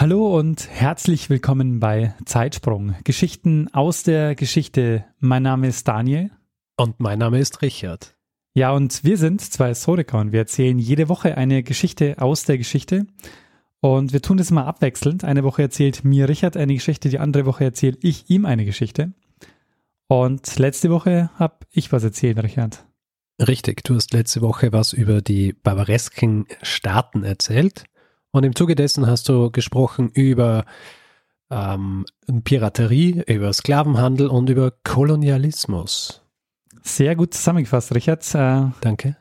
Hallo und herzlich willkommen bei Zeitsprung. Geschichten aus der Geschichte. Mein Name ist Daniel. Und mein Name ist Richard. Ja, und wir sind zwei Historiker und wir erzählen jede Woche eine Geschichte aus der Geschichte. Und wir tun das mal abwechselnd. Eine Woche erzählt mir Richard eine Geschichte, die andere Woche erzähle ich ihm eine Geschichte. Und letzte Woche habe ich was erzählt, Richard. Richtig, du hast letzte Woche was über die barbaresken Staaten erzählt. Und im Zuge dessen hast du gesprochen über ähm, Piraterie, über Sklavenhandel und über Kolonialismus. Sehr gut zusammengefasst, Richard. Äh, Danke.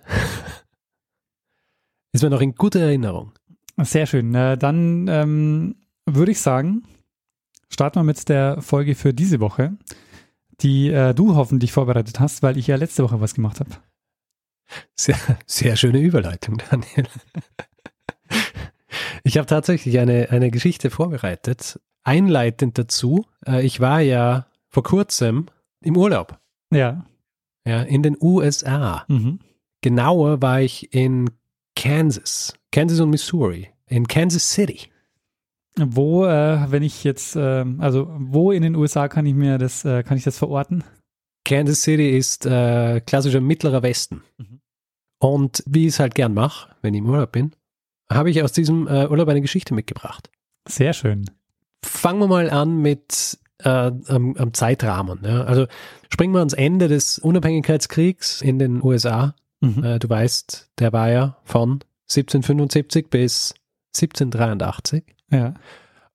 Ist mir noch in guter Erinnerung. Sehr schön. Äh, dann ähm, würde ich sagen, starten wir mit der Folge für diese Woche, die äh, du hoffentlich vorbereitet hast, weil ich ja letzte Woche was gemacht habe. Sehr, sehr schöne Überleitung, Daniel. Ich habe tatsächlich eine, eine Geschichte vorbereitet. Einleitend dazu, äh, ich war ja vor kurzem im Urlaub. Ja. Ja, in den USA. Mhm. Genauer war ich in Kansas. Kansas und Missouri. In Kansas City. Wo, äh, wenn ich jetzt, äh, also wo in den USA kann ich mir das, äh, kann ich das verorten? Kansas City ist äh, klassischer mittlerer Westen. Mhm. Und wie ich es halt gern mache, wenn ich im Urlaub bin, habe ich aus diesem äh, Urlaub eine Geschichte mitgebracht. Sehr schön. Fangen wir mal an mit äh, am, am Zeitrahmen. Ja. Also springen wir ans Ende des Unabhängigkeitskriegs in den USA. Mhm. Äh, du weißt, der war ja von 1775 bis 1783. Ja.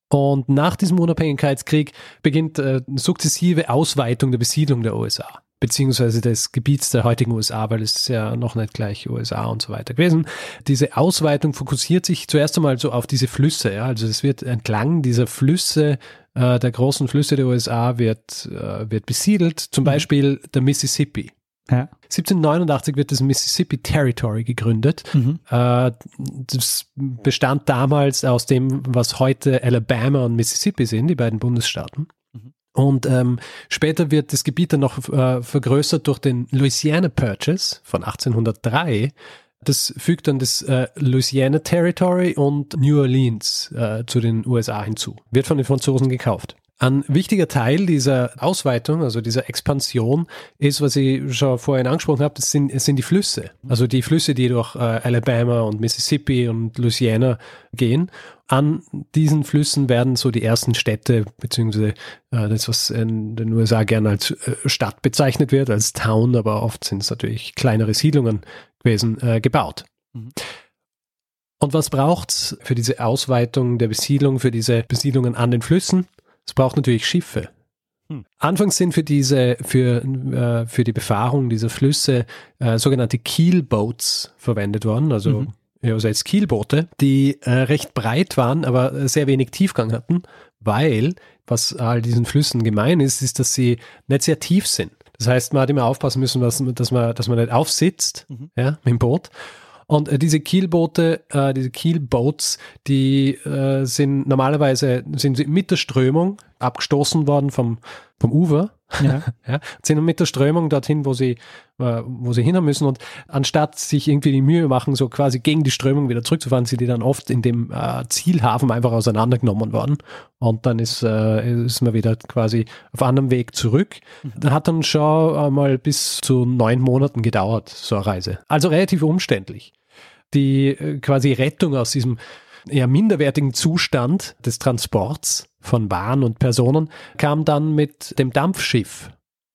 Und nach diesem Unabhängigkeitskrieg beginnt äh, sukzessive Ausweitung der Besiedlung der USA, beziehungsweise des Gebiets der heutigen USA, weil es ist ja noch nicht gleich USA und so weiter gewesen. Diese Ausweitung fokussiert sich zuerst einmal so auf diese Flüsse. Ja? Also es wird entlang dieser Flüsse, äh, der großen Flüsse der USA, wird, äh, wird besiedelt, zum Mhm. Beispiel der Mississippi. Ja. 1789 wird das Mississippi Territory gegründet. Mhm. Äh, Das bestand damals aus dem, was heute Alabama und Mississippi sind, die beiden Bundesstaaten. Und ähm, später wird das Gebiet dann noch äh, vergrößert durch den Louisiana Purchase von 1803. Das fügt dann das äh, Louisiana Territory und New Orleans äh, zu den USA hinzu. Wird von den Franzosen gekauft. Ein wichtiger Teil dieser Ausweitung, also dieser Expansion, ist, was ich schon vorhin angesprochen habe, das sind, es sind die Flüsse. Also die Flüsse, die durch äh, Alabama und Mississippi und Louisiana gehen. An diesen Flüssen werden so die ersten Städte, beziehungsweise äh, das, was in den USA gerne als äh, Stadt bezeichnet wird, als Town, aber oft sind es natürlich kleinere Siedlungen gewesen, äh, gebaut. Mhm. Und was braucht's für diese Ausweitung der Besiedlung, für diese Besiedlungen an den Flüssen? Es braucht natürlich Schiffe. Hm. Anfangs sind für diese, für, äh, für die Befahrung dieser Flüsse äh, sogenannte Keelboats verwendet worden, also Mhm. Ja, also als Kielboote, die äh, recht breit waren, aber äh, sehr wenig Tiefgang hatten, weil, was all diesen Flüssen gemein ist, ist, dass sie nicht sehr tief sind. Das heißt, man hat immer aufpassen müssen, dass, dass, man, dass man nicht aufsitzt Mhm. ja, mit dem Boot. Und äh, diese Kielboote, äh, diese Keelboats, die äh, sind normalerweise sind sie mit der Strömung abgestoßen worden vom, vom Ufer, Ja. ja, sind mit der Strömung dorthin, wo sie, äh, wo sie hin müssen. Und anstatt sich irgendwie die Mühe machen, so quasi gegen die Strömung wieder zurückzufahren, sind die dann oft in dem äh, Zielhafen einfach auseinandergenommen worden. Und dann ist, äh, ist man wieder quasi auf anderem Weg zurück. Das hat dann schon einmal bis zu neun Monaten gedauert, so eine Reise. Also relativ umständlich. Die äh, quasi Rettung aus diesem eher minderwertigen Zustand des Transports von Waren und Personen kam dann mit dem Dampfschiff.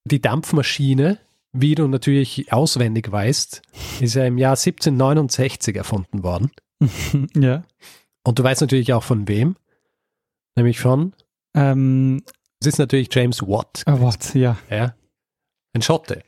Die Dampfmaschine, wie du natürlich auswendig weißt, ist ja im Jahr 1769 erfunden worden. ja. Und du weißt natürlich auch von wem, nämlich von, Ähm, es ist natürlich James Watt, oh, what? Ja. ja, ein Schotte.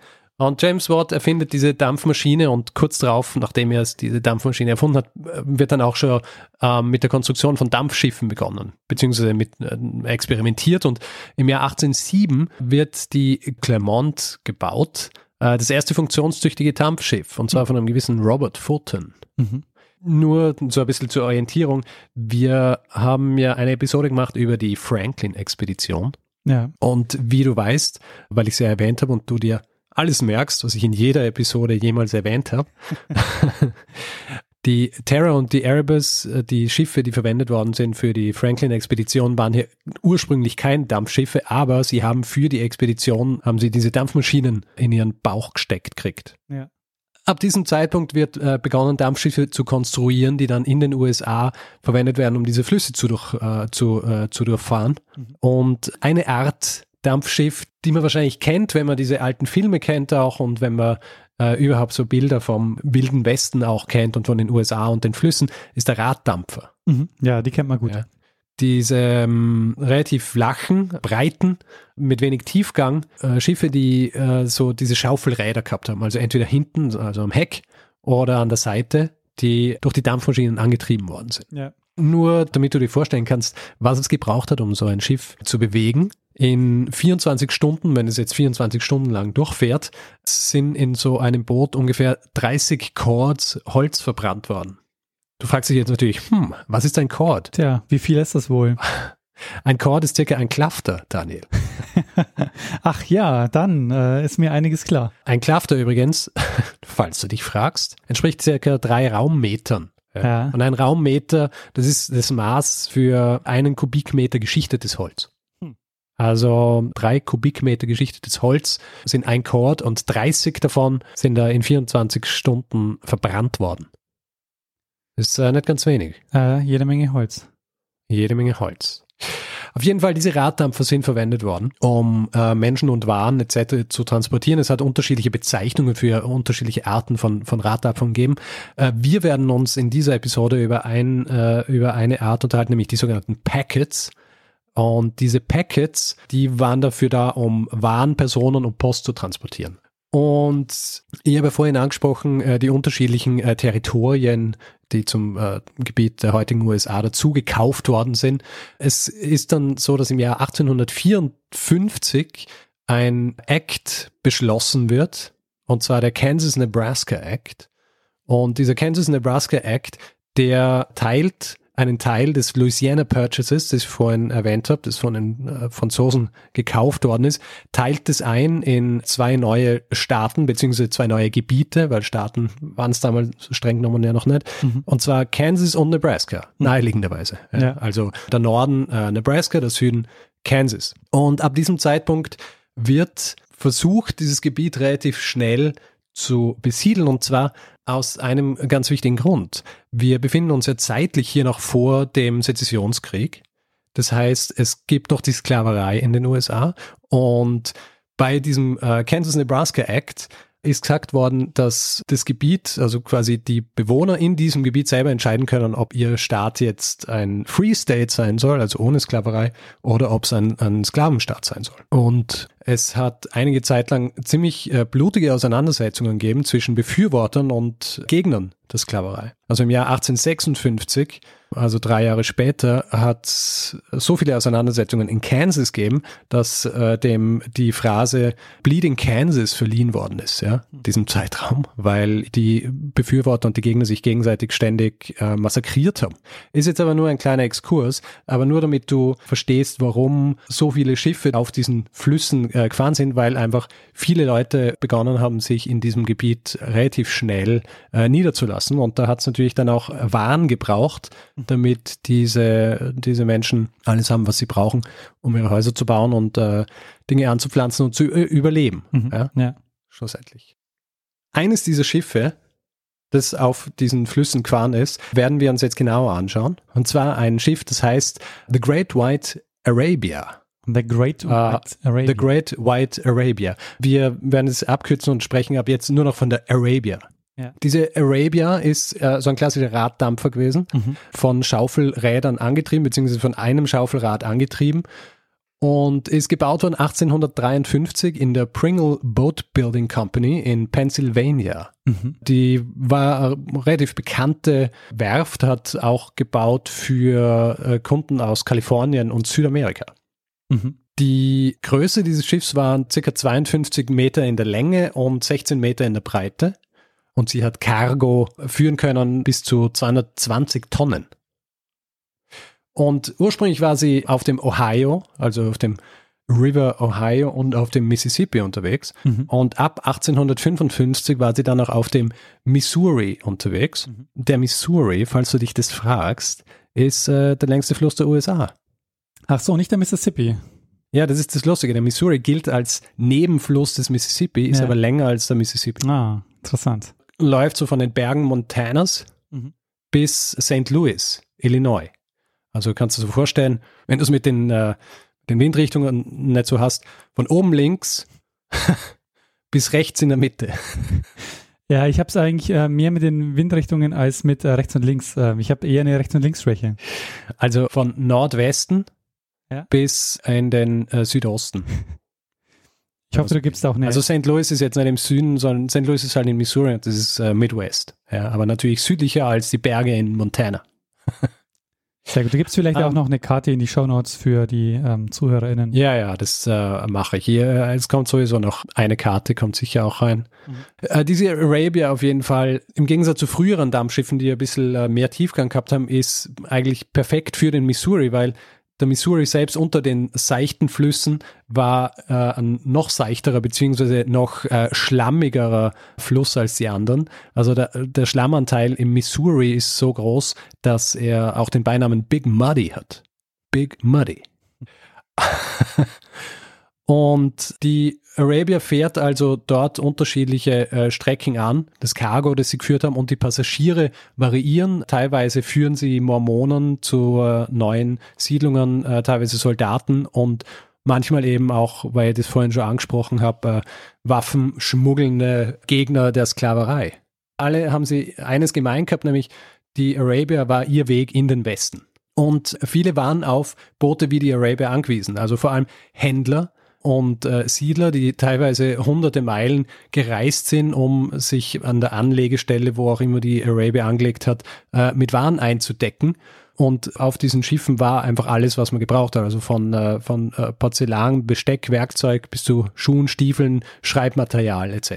Und James Watt erfindet diese Dampfmaschine und kurz darauf, nachdem er diese Dampfmaschine erfunden hat, wird dann auch schon ähm, mit der Konstruktion von Dampfschiffen begonnen, beziehungsweise mit äh, experimentiert. Und im Jahr 1807 wird die Clermont gebaut, äh, das erste funktionstüchtige Dampfschiff, und zwar von einem gewissen Robert Fulton. Mhm. Nur so ein bisschen zur Orientierung. Wir haben ja eine Episode gemacht über die Franklin-Expedition. Ja. Und wie du weißt, weil ich sie erwähnt habe und du dir alles merkst, was ich in jeder Episode jemals erwähnt habe. die Terra und die Erebus, äh, die Schiffe, die verwendet worden sind für die Franklin-Expedition, waren hier ursprünglich kein Dampfschiffe, aber sie haben für die Expedition, haben sie diese Dampfmaschinen in ihren Bauch gesteckt kriegt. Ja. Ab diesem Zeitpunkt wird äh, begonnen, Dampfschiffe zu konstruieren, die dann in den USA verwendet werden, um diese Flüsse zu, durch, äh, zu, äh, zu durchfahren. Mhm. Und eine Art Dampfschiff, die man wahrscheinlich kennt, wenn man diese alten Filme kennt auch und wenn man äh, überhaupt so Bilder vom Wilden Westen auch kennt und von den USA und den Flüssen, ist der Raddampfer. Mhm. Ja, die kennt man gut. Ja. Diese ähm, relativ flachen, breiten, mit wenig Tiefgang äh, Schiffe, die äh, so diese Schaufelräder gehabt haben, also entweder hinten, also am Heck oder an der Seite, die durch die Dampfmaschinen angetrieben worden sind. Ja. Nur damit du dir vorstellen kannst, was es gebraucht hat, um so ein Schiff zu bewegen. In 24 Stunden, wenn es jetzt 24 Stunden lang durchfährt, sind in so einem Boot ungefähr 30 Cords Holz verbrannt worden. Du fragst dich jetzt natürlich, hm, was ist ein Cord? Tja, wie viel ist das wohl? Ein Cord ist circa ein Klafter, Daniel. Ach ja, dann äh, ist mir einiges klar. Ein Klafter übrigens, falls du dich fragst, entspricht circa drei Raummetern. Ja. Und ein Raummeter, das ist das Maß für einen Kubikmeter geschichtetes Holz. Also drei Kubikmeter geschichtetes Holz sind ein Cord und 30 davon sind da in 24 Stunden verbrannt worden. Ist äh, nicht ganz wenig. Äh, jede Menge Holz. Jede Menge Holz. Auf jeden Fall, diese Raddampfer sind verwendet worden, um äh, Menschen und Waren etc. zu transportieren. Es hat unterschiedliche Bezeichnungen für unterschiedliche Arten von, von Raddampfern gegeben. Äh, wir werden uns in dieser Episode über, ein, äh, über eine Art unterhalten, nämlich die sogenannten Packets. Und diese Packets, die waren dafür da, um Waren, Personen und Post zu transportieren. Und ich habe vorhin angesprochen, äh, die unterschiedlichen äh, Territorien, die zum äh, Gebiet der heutigen USA dazu gekauft worden sind. Es ist dann so, dass im Jahr 1854 ein Act beschlossen wird, und zwar der Kansas-Nebraska Act. Und dieser Kansas-Nebraska Act, der teilt einen Teil des Louisiana Purchases, das ich vorhin erwähnt habe, das von den äh, Franzosen gekauft worden ist, teilt es ein in zwei neue Staaten beziehungsweise zwei neue Gebiete, weil Staaten waren es damals streng genommen ja noch nicht, mhm. und zwar Kansas und Nebraska, mhm. naheliegenderweise. Ja. Ja. Also der Norden äh, Nebraska, der Süden Kansas. Und ab diesem Zeitpunkt wird versucht, dieses Gebiet relativ schnell zu besiedeln und zwar aus einem ganz wichtigen Grund. Wir befinden uns ja zeitlich hier noch vor dem Sezessionskrieg. Das heißt, es gibt noch die Sklaverei in den USA und bei diesem äh, Kansas-Nebraska Act ist gesagt worden, dass das Gebiet, also quasi die Bewohner in diesem Gebiet selber entscheiden können, ob ihr Staat jetzt ein Free State sein soll, also ohne Sklaverei, oder ob es ein, ein Sklavenstaat sein soll. Und es hat einige Zeit lang ziemlich äh, blutige Auseinandersetzungen gegeben zwischen Befürwortern und Gegnern der Sklaverei. Also im Jahr 1856 also drei Jahre später, hat so viele Auseinandersetzungen in Kansas gegeben, dass äh, dem die Phrase Bleeding Kansas verliehen worden ist, ja, diesem Zeitraum, weil die Befürworter und die Gegner sich gegenseitig ständig äh, massakriert haben. Ist jetzt aber nur ein kleiner Exkurs, aber nur damit du verstehst, warum so viele Schiffe auf diesen Flüssen äh, gefahren sind, weil einfach viele Leute begonnen haben, sich in diesem Gebiet relativ schnell äh, niederzulassen und da hat es natürlich dann auch Waren gebraucht, damit diese, diese Menschen alles haben, was sie brauchen, um ihre Häuser zu bauen und äh, Dinge anzupflanzen und zu äh, überleben. Mhm. Ja? ja, schlussendlich. Eines dieser Schiffe, das auf diesen Flüssen gefahren ist, werden wir uns jetzt genauer anschauen. Und zwar ein Schiff, das heißt The Great White Arabia. The Great White uh, Arabia. The Great White Arabia. Wir werden es abkürzen und sprechen ab jetzt nur noch von der Arabia. Ja. Diese Arabia ist äh, so ein klassischer Raddampfer gewesen, mhm. von Schaufelrädern angetrieben, beziehungsweise von einem Schaufelrad angetrieben. und ist gebaut worden 1853 in der Pringle Boat Building Company in Pennsylvania. Mhm. Die war eine relativ bekannte Werft, hat auch gebaut für äh, Kunden aus Kalifornien und Südamerika. Mhm. Die Größe dieses Schiffs waren ca. 52 Meter in der Länge und 16 Meter in der Breite. Und sie hat Cargo führen können bis zu 220 Tonnen. Und ursprünglich war sie auf dem Ohio, also auf dem River Ohio und auf dem Mississippi unterwegs. Mhm. Und ab 1855 war sie dann auch auf dem Missouri unterwegs. Mhm. Der Missouri, falls du dich das fragst, ist äh, der längste Fluss der USA. Ach so, nicht der Mississippi. Ja, das ist das Lustige. Der Missouri gilt als Nebenfluss des Mississippi, ist Ja. aber länger als der Mississippi. Ah, interessant. Läuft so von den Bergen Montanas Mhm. bis St. Louis, Illinois. Also kannst du dir so vorstellen, wenn du es mit den, äh, den Windrichtungen nicht so hast, von oben links bis rechts in der Mitte. Ja, ich habe es eigentlich äh, mehr mit den Windrichtungen als mit äh, rechts und links. Äh, ich habe eher eine Rechts- und Linksschwäche. Also von Nordwesten Ja. bis in den äh, Südosten. Ich hoffe, du gibst auch eine. Also St. Louis ist jetzt nicht im Süden, sondern St. Louis ist halt in Missouri, das ist äh, Midwest. Ja, aber natürlich südlicher als die Berge in Montana. sehr gut. Du gibst vielleicht Ah. auch noch eine Karte in die Shownotes für die ähm, ZuhörerInnen. Ja, ja, das äh, mache ich hier. Äh, Es kommt sowieso noch eine Karte, kommt sicher auch rein. Äh, diese Arabia auf jeden Fall, im Gegensatz zu früheren Dampfschiffen, die ein bisschen äh, mehr Tiefgang gehabt haben, ist eigentlich perfekt für den Missouri, weil der Missouri selbst unter den seichten Flüssen war äh, ein noch seichterer beziehungsweise noch äh, schlammigerer Fluss als die anderen. Also der, der Schlammanteil im Missouri ist so groß, dass er auch den Beinamen Big Muddy hat. Big Muddy. Und die Arabia fährt also dort unterschiedliche äh, Strecken an, das Cargo, das sie geführt haben, und die Passagiere variieren. Teilweise führen sie Mormonen zu äh, neuen Siedlungen, äh, teilweise Soldaten und manchmal eben auch, weil ich das vorhin schon angesprochen habe, äh, waffenschmuggelnde Gegner der Sklaverei. Alle haben sie eines gemein gehabt, nämlich die Arabia war ihr Weg in den Westen. Und viele waren auf Boote wie die Arabia angewiesen, also vor allem Händler und äh, Siedler, die teilweise hunderte Meilen gereist sind, um sich an der Anlegestelle, wo auch immer die Arabia angelegt hat, äh, mit Waren einzudecken. Und auf diesen Schiffen war einfach alles, was man gebraucht hat. Also von, äh, von äh, Porzellan, Besteck, Werkzeug bis zu Schuhen, Stiefeln, Schreibmaterial etc.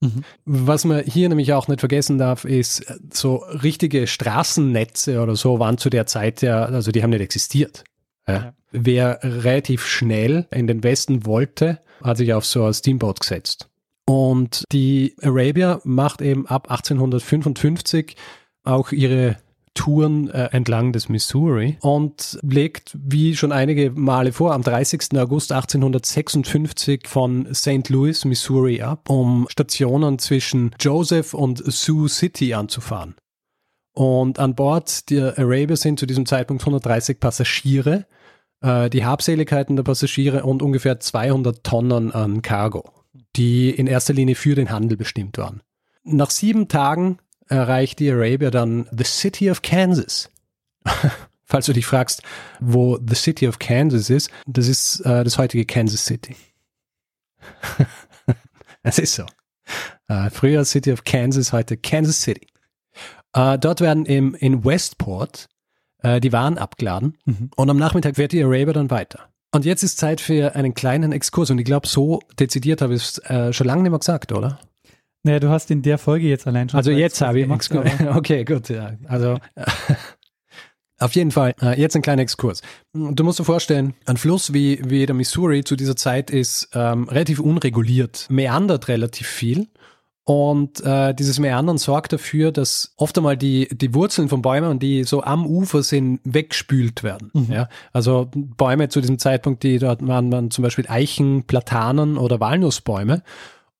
Mhm. Was man hier nämlich auch nicht vergessen darf, ist, äh, so richtige Straßennetze oder so waren zu der Zeit ja, also die haben nicht existiert. Ja. Wer relativ schnell in den Westen wollte, hat sich auf so ein Steamboat gesetzt. Und die Arabia macht eben ab 1855 auch ihre Touren äh, entlang des Missouri und legt, wie schon einige Male vor, am 30. August 1856 von St. Louis, Missouri ab, um Stationen zwischen Joseph und Sioux City anzufahren. Und an Bord der Arabia sind zu diesem Zeitpunkt 130 Passagiere, äh, die Habseligkeiten der Passagiere und ungefähr 200 Tonnen an Cargo, die in erster Linie für den Handel bestimmt waren. Nach sieben Tagen erreicht die Arabia dann the City of Kansas. Falls du dich fragst, wo the City of Kansas ist, das ist äh, das heutige Kansas City. Es ist so. Äh, früher City of Kansas, heute Kansas City. Äh, dort werden im, in Westport äh, die Waren abgeladen Mhm. und am Nachmittag fährt die Arabia dann weiter. Und jetzt ist Zeit für einen kleinen Exkurs und ich glaube, so dezidiert habe ich es äh, schon lange nicht mehr gesagt, oder? Naja, du hast in der Folge jetzt allein schon. Also jetzt habe ich Exkurs. Okay, gut, ja. Also auf jeden Fall, äh, jetzt ein kleiner Exkurs. Du musst dir vorstellen, ein Fluss wie, wie der Missouri zu dieser Zeit ist ähm, relativ unreguliert, meandert relativ viel. Und äh, dieses Meandern sorgt dafür, dass oft einmal die, die Wurzeln von Bäumen, die so am Ufer sind, weggespült werden. Mhm. Ja? Also Bäume zu diesem Zeitpunkt, die dort waren, waren zum Beispiel Eichen, Platanen oder Walnussbäume.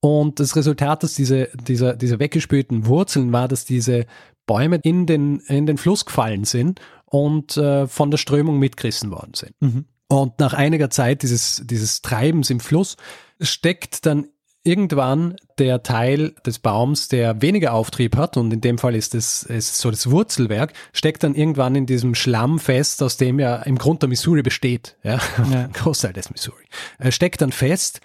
Und das Resultat, dass diese, dieser, diese weggespülten Wurzeln war, dass diese Bäume in den, in den Fluss gefallen sind und äh, von der Strömung mitgerissen worden sind. Mhm. Und nach einiger Zeit dieses, dieses Treibens im Fluss steckt dann irgendwann der Teil des Baums, der weniger Auftrieb hat, und in dem Fall ist es ist so das Wurzelwerk, steckt dann irgendwann in diesem Schlamm fest, aus dem ja im Grund der Missouri besteht. Ja, ja. Großteil des Missouri. Er steckt dann fest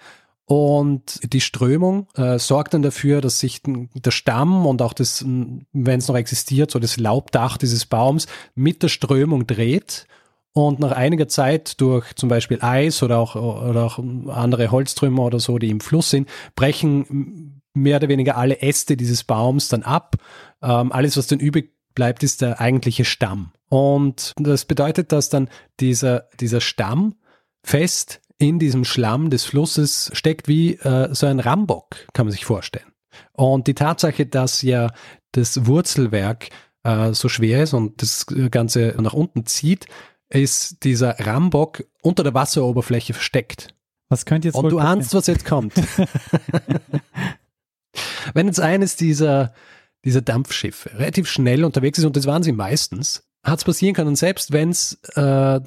und die Strömung äh, sorgt dann dafür, dass sich der Stamm und auch das, wenn es noch existiert, so das Laubdach dieses Baums mit der Strömung dreht und nach einiger Zeit durch zum Beispiel Eis oder auch, oder auch andere Holztrümmer oder so, die im Fluss sind, brechen mehr oder weniger alle Äste dieses Baums dann ab. Ähm, alles, was dann übrig bleibt, ist der eigentliche Stamm. Und das bedeutet, dass dann dieser, dieser Stamm fest in diesem Schlamm des Flusses steckt wie äh, so ein Rambock, kann man sich vorstellen. Und die Tatsache, dass ja das Wurzelwerk äh, so schwer ist und das Ganze nach unten zieht, ist dieser Rambock unter der Wasseroberfläche versteckt. Was könnte jetzt Und du ahnst, was jetzt kommt. Wenn jetzt eines dieser, dieser Dampfschiffe relativ schnell unterwegs ist, und das waren sie meistens, hat es passieren können, selbst wenn es äh,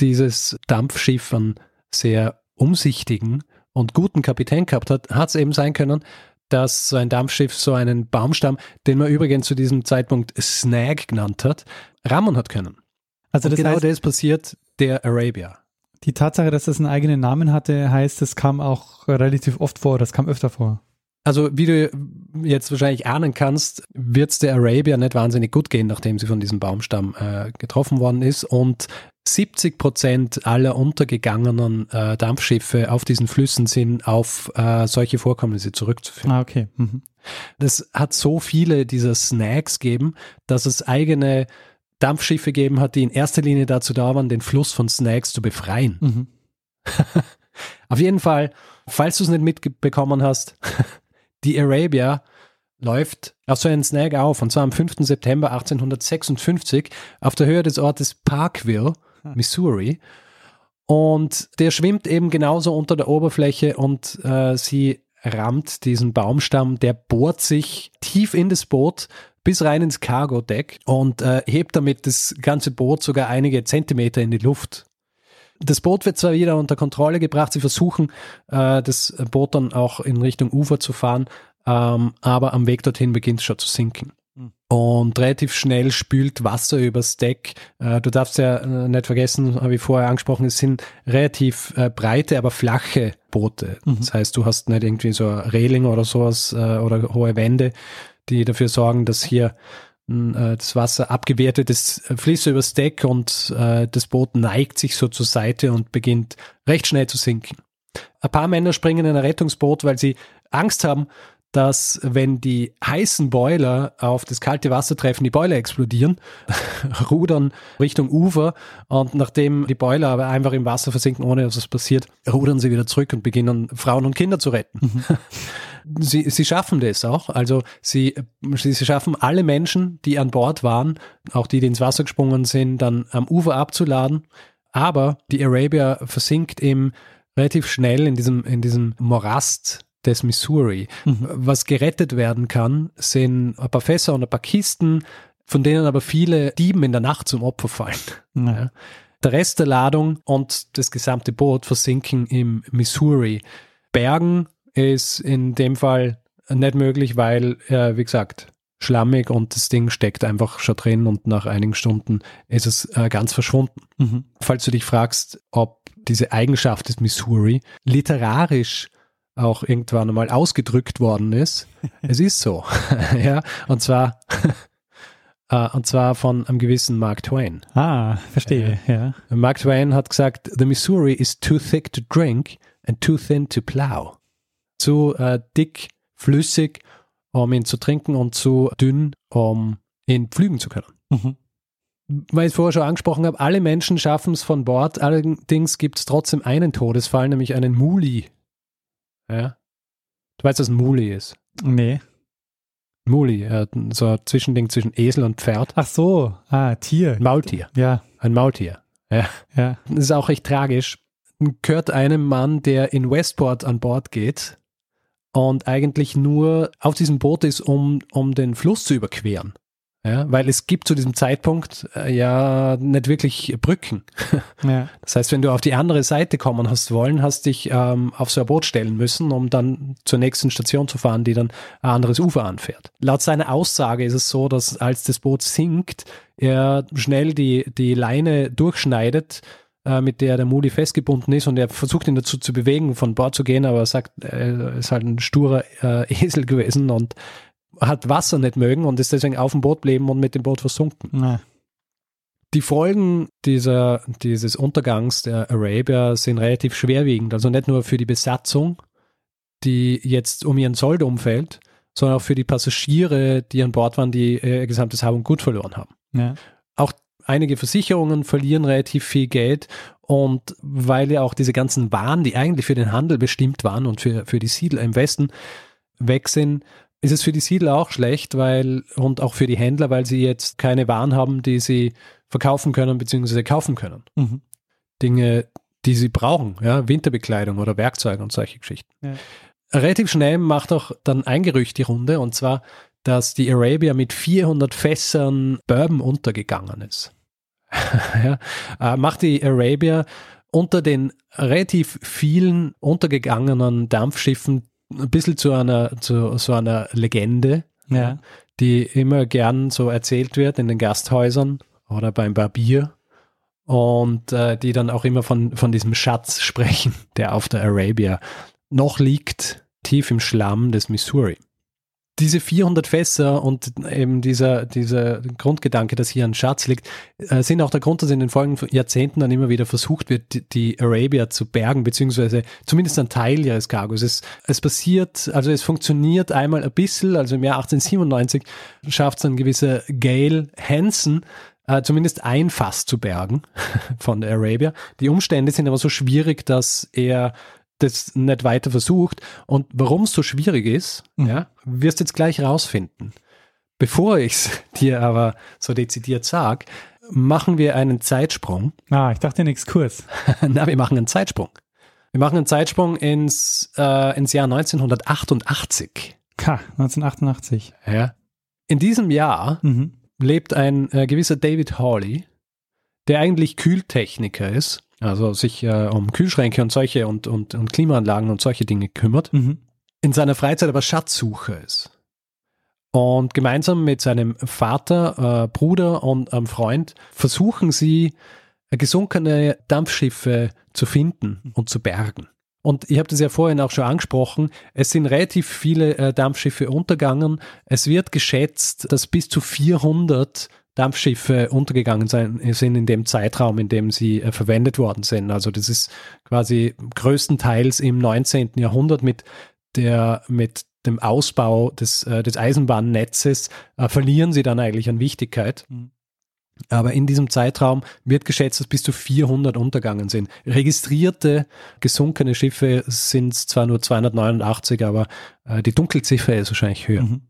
dieses Dampfschiff einen sehr umsichtigen und guten Kapitän gehabt hat, hat es eben sein können, dass so ein Dampfschiff so einen Baumstamm, den man übrigens zu diesem Zeitpunkt Snag genannt hat, rammen hat können. Also das genau heißt, das passiert der Arabia. Die Tatsache, dass es einen eigenen Namen hatte, heißt, es kam auch relativ oft vor, das kam öfter vor. Also wie du jetzt wahrscheinlich ahnen kannst, wird es der Arabia nicht wahnsinnig gut gehen, nachdem sie von diesem Baumstamm äh, getroffen worden ist. Und 70 Prozent aller untergegangenen äh, Dampfschiffe auf diesen Flüssen sind auf äh, solche Vorkommnisse zurückzuführen. Ah, okay. Mhm. Das hat so viele dieser Snags gegeben, dass es eigene Dampfschiffe gegeben hat, die in erster Linie dazu da waren, den Fluss von Snacks zu befreien. Mhm. Auf jeden Fall, falls du es nicht mitbekommen hast, die Arabia läuft auf so einen Snag auf, und zwar am 5. September 1856 auf der Höhe des Ortes Parkville, hm. Missouri. Und der schwimmt eben genauso unter der Oberfläche und äh, sie rammt diesen Baumstamm, der bohrt sich tief in das Boot bis rein ins Cargo-Deck und äh, hebt damit das ganze Boot sogar einige Zentimeter in die Luft. Das Boot wird zwar wieder unter Kontrolle gebracht, sie versuchen, äh, das Boot dann auch in Richtung Ufer zu fahren, ähm, aber am Weg dorthin beginnt es schon zu sinken. Hm. Und relativ schnell spült Wasser übers Deck. Äh, du darfst ja äh, nicht vergessen, habe ich vorher angesprochen, es sind relativ äh, breite, aber flache Boote. Mhm. Das heißt, du hast nicht irgendwie so ein Reling oder sowas oder hohe Wände, die dafür sorgen, dass hier äh, das Wasser abgewertet ist, fließt übers Deck und äh, das Boot neigt sich so zur Seite und beginnt recht schnell zu sinken. Ein paar Männer springen in ein Rettungsboot, weil sie Angst haben, dass wenn die heißen Boiler auf das kalte Wasser treffen, die Boiler explodieren, rudern Richtung Ufer und nachdem die Boiler aber einfach im Wasser versinken, ohne dass es passiert, rudern sie wieder zurück und beginnen Frauen und Kinder zu retten. Sie, sie schaffen das auch. Also sie, sie, sie schaffen alle Menschen, die an Bord waren, auch die, die ins Wasser gesprungen sind, dann am Ufer abzuladen. Aber die Arabia versinkt eben relativ schnell in diesem, in diesem Morast des Missouri. Mhm. Was gerettet werden kann, sind ein paar Fässer und ein paar Kisten, von denen aber viele Dieben in der Nacht zum Opfer fallen. Mhm. Ja. Der Rest der Ladung und das gesamte Boot versinken im Missouri. Bergen ist in dem Fall nicht möglich, weil, äh, wie gesagt, schlammig und das Ding steckt einfach schon drin und nach einigen Stunden ist es äh, ganz verschwunden. Mhm. Falls du dich fragst, ob diese Eigenschaft des Missouri literarisch auch irgendwann einmal ausgedrückt worden ist. es ist so. ja, und zwar, uh, und zwar von einem gewissen Mark Twain. Ah, verstehe, äh, ja. Mark Twain hat gesagt, the Missouri is too thick to drink and too thin to plow. Zu uh, dick, flüssig, um ihn zu trinken und zu dünn, um ihn pflügen zu können. Mhm. Weil ich es vorher schon angesprochen habe, alle Menschen schaffen es von Bord, allerdings gibt es trotzdem einen Todesfall, nämlich einen Muli, ja. Du weißt, was ein Muli ist? Nee. Muli, äh, so ein Zwischending zwischen Esel und Pferd. Ach so, ah, Tier. Maultier. Ja. Ein Maultier. Ja. ja. Das ist auch echt tragisch. Gehört einem Mann, der in Westport an Bord geht und eigentlich nur auf diesem Boot ist, um, um den Fluss zu überqueren. Ja, weil es gibt zu diesem Zeitpunkt äh, ja nicht wirklich Brücken. Ja. Das heißt, wenn du auf die andere Seite kommen hast wollen, hast dich ähm, auf so ein Boot stellen müssen, um dann zur nächsten Station zu fahren, die dann ein anderes Ufer anfährt. Laut seiner Aussage ist es so, dass als das Boot sinkt, er schnell die, die Leine durchschneidet, äh, mit der der Muli festgebunden ist und er versucht ihn dazu zu bewegen, von Bord zu gehen, aber er sagt, er ist halt ein sturer äh, Esel gewesen und hat Wasser nicht mögen und ist deswegen auf dem Boot geblieben und mit dem Boot versunken. Na, Die Folgen dieser, dieses Untergangs der Arabia sind relativ schwerwiegend. Also nicht nur für die Besatzung, die jetzt um ihren Sold umfällt, sondern auch für die Passagiere, die an Bord waren, die äh, ihr gesamtes Hab und Gut verloren haben. ja. Auch einige Versicherungen verlieren relativ viel Geld und weil ja auch diese ganzen Waren, die eigentlich für den Handel bestimmt waren und für, für die Siedler im Westen weg sind, ist es für die Siedler auch schlecht, weil und auch für die Händler, weil sie jetzt keine Waren haben, die sie verkaufen können bzw. kaufen können. Mhm. Dinge, die sie brauchen, ja, Winterbekleidung oder Werkzeuge und solche Geschichten. Ja. Relativ schnell macht auch dann ein Gerücht die Runde und zwar, dass die Arabia mit 400 Fässern Bourbon untergegangen ist. ja, äh, macht die Arabia unter den relativ vielen untergegangenen Dampfschiffen ein bisschen zu einer, zu so einer Legende, Ja. die immer gern so erzählt wird in den Gasthäusern oder beim Barbier und äh, die dann auch immer von, von diesem Schatz sprechen, der auf der Arabia noch liegt, tief im Schlamm des Missouri. Diese 400 Fässer und eben dieser, dieser Grundgedanke, dass hier ein Schatz liegt, äh, sind auch der Grund, dass in den folgenden Jahrzehnten dann immer wieder versucht wird, die, Arabia zu bergen, beziehungsweise zumindest ein Teil ihres Cargos. Es, es passiert, also es funktioniert einmal ein bisschen, also im Jahr 1897 schafft es ein gewisser Gail Hansen, äh, zumindest ein Fass zu bergen von der Arabia. Die Umstände sind aber so schwierig, dass er das nicht weiter versucht. Und warum es so schwierig ist, ja, wirst du jetzt gleich rausfinden. Bevor ich es dir aber so dezidiert sag, machen wir einen Zeitsprung. Ah, ich dachte ein Exkurs. Na, wir machen einen Zeitsprung. Wir machen einen Zeitsprung ins, äh, ins Jahr 1988. Ha, 1988. Ja. In diesem Jahr Mhm. lebt ein äh, gewisser David Hawley, der eigentlich Kühltechniker ist, also sich äh, um Kühlschränke und solche und, und, und Klimaanlagen und solche Dinge kümmert, Mhm. in seiner Freizeit aber Schatzsucher ist. Und gemeinsam mit seinem Vater, äh, Bruder und einem Freund versuchen sie, äh, gesunkene Dampfschiffe zu finden und zu bergen. Und ich habe das ja vorhin auch schon angesprochen, es sind relativ viele äh, Dampfschiffe untergegangen. Es wird geschätzt, dass bis zu 400 Dampfschiffe untergegangen sein, sind in dem Zeitraum, in dem sie äh, verwendet worden sind. Also das ist quasi größtenteils im 19. Jahrhundert mit der, mit dem Ausbau des, äh, des Eisenbahnnetzes äh, verlieren sie dann eigentlich an Wichtigkeit. Mhm. Aber in diesem Zeitraum wird geschätzt, dass bis zu 400 untergangen sind. Registrierte gesunkene Schiffe sind zwar nur 289, aber äh, die Dunkelziffer ist wahrscheinlich höher. Mhm.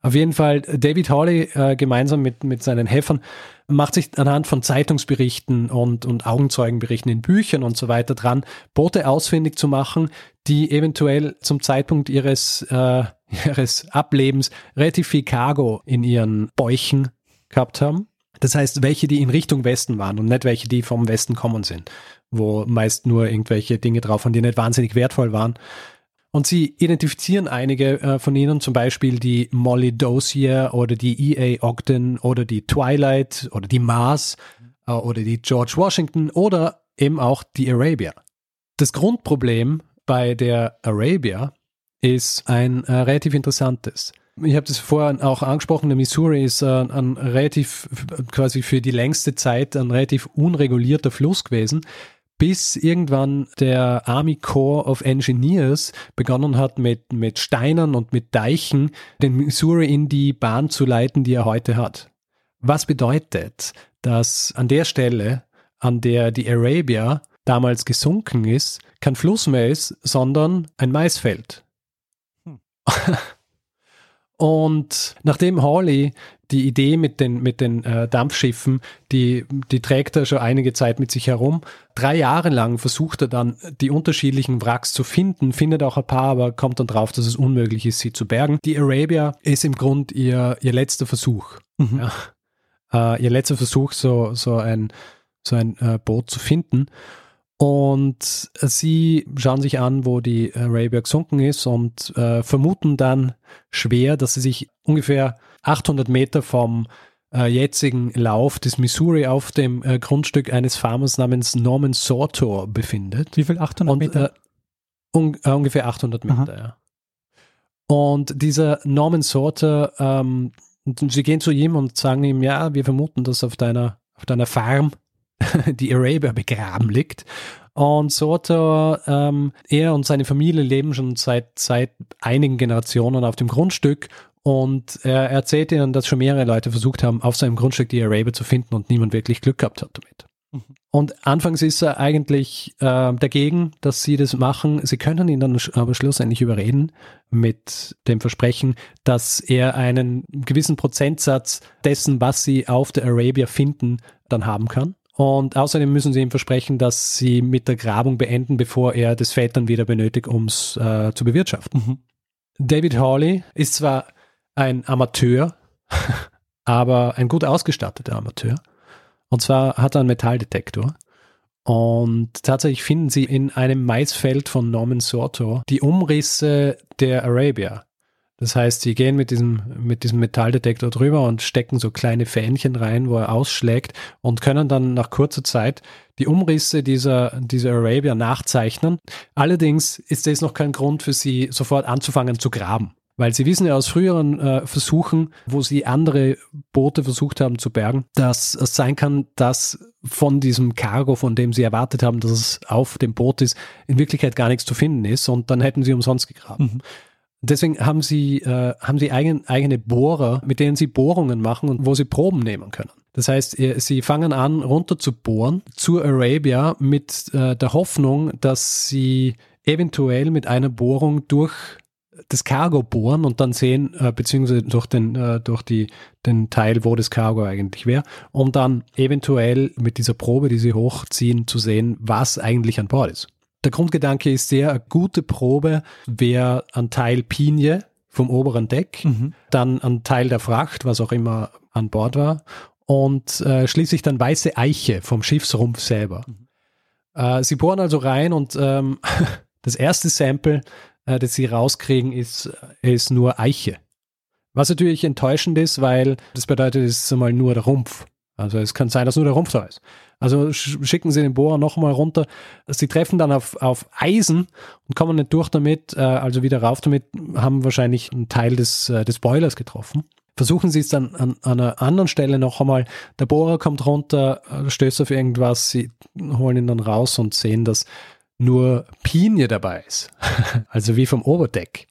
Auf jeden Fall, David Hawley äh, gemeinsam mit, mit seinen Helfern macht sich anhand von Zeitungsberichten und, und Augenzeugenberichten in Büchern und so weiter dran, Boote ausfindig zu machen, die eventuell zum Zeitpunkt ihres, äh, ihres Ablebens relativ viel Cargo in ihren Bäuchen gehabt haben. Das heißt, welche, die in Richtung Westen waren und nicht welche, die vom Westen kommen sind, wo meist nur irgendwelche Dinge drauf waren, die nicht wahnsinnig wertvoll waren. Und sie identifizieren einige äh, von ihnen, zum Beispiel die Molly Dozier oder die E.A. Ogden oder die Twilight oder die Mars äh, oder die George Washington oder eben auch die Arabia. Das Grundproblem bei der Arabia ist ein äh, relativ interessantes. Ich habe das vorhin auch angesprochen, der Missouri ist äh, ein relativ, quasi für die längste Zeit ein relativ unregulierter Fluss gewesen bis irgendwann der Army Corps of Engineers begonnen hat, mit, mit Steinern und mit Deichen den Missouri in die Bahn zu leiten, die er heute hat. Was bedeutet, dass an der Stelle, an der die Arabia damals gesunken ist, kein Fluss mehr ist, sondern ein Maisfeld. Und nachdem Hawley die Idee mit den, mit den äh, Dampfschiffen, die, die trägt er schon einige Zeit mit sich herum. Drei Jahre lang versucht er dann, die unterschiedlichen Wracks zu finden, findet auch ein paar, aber kommt dann drauf, dass es unmöglich ist, sie zu bergen. Die Arabia ist im Grund ihr, ihr letzter Versuch. Mhm. Ja. Äh, ihr letzter Versuch, so, so ein, so ein äh, Boot zu finden. Und sie schauen sich an, wo die Arabia gesunken ist und äh, vermuten dann schwer, dass sie sich ungefähr 800 Meter vom äh, jetzigen Lauf des Missouri auf dem äh, Grundstück eines Farmers namens Norman Sortor befindet. Wie viel? 800 und, Meter? Äh, un äh, ungefähr 800 Meter, Aha. ja. Und dieser Norman Sortor, ähm, sie gehen zu ihm und sagen ihm, ja, wir vermuten, dass auf deiner, auf deiner Farm die Arabia begraben liegt. Und Soto, ähm, er und seine Familie leben schon seit, seit einigen Generationen auf dem Grundstück und er erzählt ihnen, dass schon mehrere Leute versucht haben, auf seinem Grundstück die Arabia zu finden und niemand wirklich Glück gehabt hat damit. Mhm. Und anfangs ist er eigentlich äh, dagegen, dass sie das machen. Sie können ihn dann aber schlussendlich überreden mit dem Versprechen, dass er einen gewissen Prozentsatz dessen, was sie auf der Arabia finden, dann haben kann. Und außerdem müssen sie ihm versprechen, dass sie mit der Grabung beenden, bevor er das Feld dann wieder benötigt, um es äh, zu bewirtschaften. Mhm. David Hawley ist zwar ein Amateur, aber ein gut ausgestatteter Amateur. Und zwar hat er einen Metalldetektor. Und tatsächlich finden sie in einem Maisfeld von Norman Sorto die Umrisse der Arabia. Das heißt, sie gehen mit diesem, mit diesem Metalldetektor drüber und stecken so kleine Fähnchen rein, wo er ausschlägt und können dann nach kurzer Zeit die Umrisse dieser, dieser Arabia nachzeichnen. Allerdings ist das noch kein Grund für sie, sofort anzufangen zu graben. Weil sie wissen ja aus früheren äh, Versuchen, wo sie andere Boote versucht haben zu bergen, dass es sein kann, dass von diesem Cargo, von dem sie erwartet haben, dass es auf dem Boot ist, in Wirklichkeit gar nichts zu finden ist und dann hätten sie umsonst gegraben. Mhm. Deswegen haben sie, äh, haben sie eigen, eigene Bohrer, mit denen sie Bohrungen machen und wo sie Proben nehmen können. Das heißt, sie fangen an, runter zu bohren zur Arabia mit äh, der Hoffnung, dass sie eventuell mit einer Bohrung durch das Cargo bohren und dann sehen, äh, beziehungsweise durch den, äh, durch die, den Teil, wo das Cargo eigentlich wäre, um dann eventuell mit dieser Probe, die sie hochziehen, zu sehen, was eigentlich an Bord ist. Der Grundgedanke ist sehr, eine gute Probe wäre ein Teil Pinie vom oberen Deck, mhm. dann ein Teil der Fracht, was auch immer an Bord war, und äh, schließlich dann weiße Eiche vom Schiffsrumpf selber. Mhm. Äh, sie bohren also rein und ähm, das erste Sample, äh, das sie rauskriegen, ist, ist nur Eiche. Was natürlich enttäuschend ist, weil das bedeutet, es ist einmal nur der Rumpf. Also es kann sein, dass nur der Rumpf da ist. Also schicken sie den Bohrer nochmal runter. Sie treffen dann auf, auf Eisen und kommen nicht durch damit, äh, also wieder rauf damit, haben wahrscheinlich einen Teil des, äh, des Boilers getroffen. Versuchen sie es dann an, an einer anderen Stelle noch einmal. Der Bohrer kommt runter, äh, stößt auf irgendwas, sie holen ihn dann raus und sehen, dass nur Pinie dabei ist. also wie vom Oberdeck.